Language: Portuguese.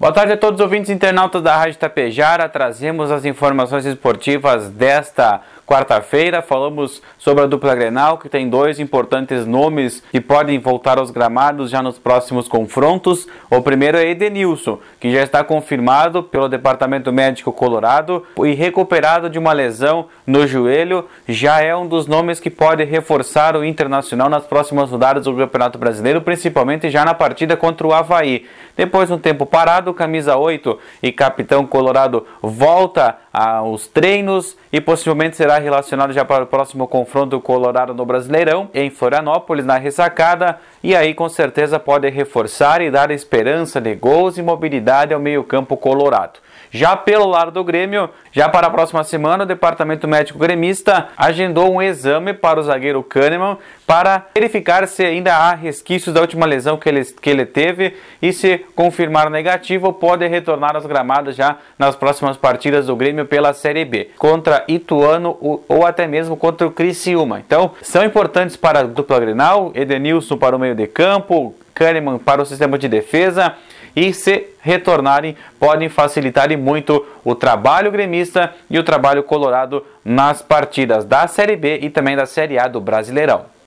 Boa tarde a todos os ouvintes internautas da Rádio Tapejara. Trazemos as informações esportivas desta quarta-feira. Falamos sobre a dupla Grenal, que tem dois importantes nomes que podem voltar aos gramados já nos próximos confrontos. O primeiro é Edenilson, que já está confirmado pelo Departamento Médico Colorado e recuperado de uma lesão no joelho. Já é um dos nomes que pode reforçar o Internacional nas próximas rodadas do Campeonato Brasileiro, principalmente já na partida contra o Havaí. Depois de um tempo parado, camisa 8 e capitão colorado volta aos treinos e possivelmente será relacionado já para o próximo confronto colorado no Brasileirão em Florianópolis na ressacada e aí com certeza pode reforçar e dar esperança de gols e mobilidade ao meio-campo colorado. Já pelo lado do Grêmio, já para a próxima semana, o Departamento Médico Gremista agendou um exame para o zagueiro Kahneman para verificar se ainda há resquícios da última lesão que ele, que ele teve e se confirmar negativo, pode retornar às gramadas já nas próximas partidas do Grêmio pela Série B, contra Ituano ou até mesmo contra o Criciúma. Então, são importantes para a dupla Grenal, Edenilson para o meio de campo, Kahneman para o sistema de defesa e se retornarem podem facilitar muito o trabalho gremista e o trabalho colorado nas partidas da Série B e também da Série A do Brasileirão.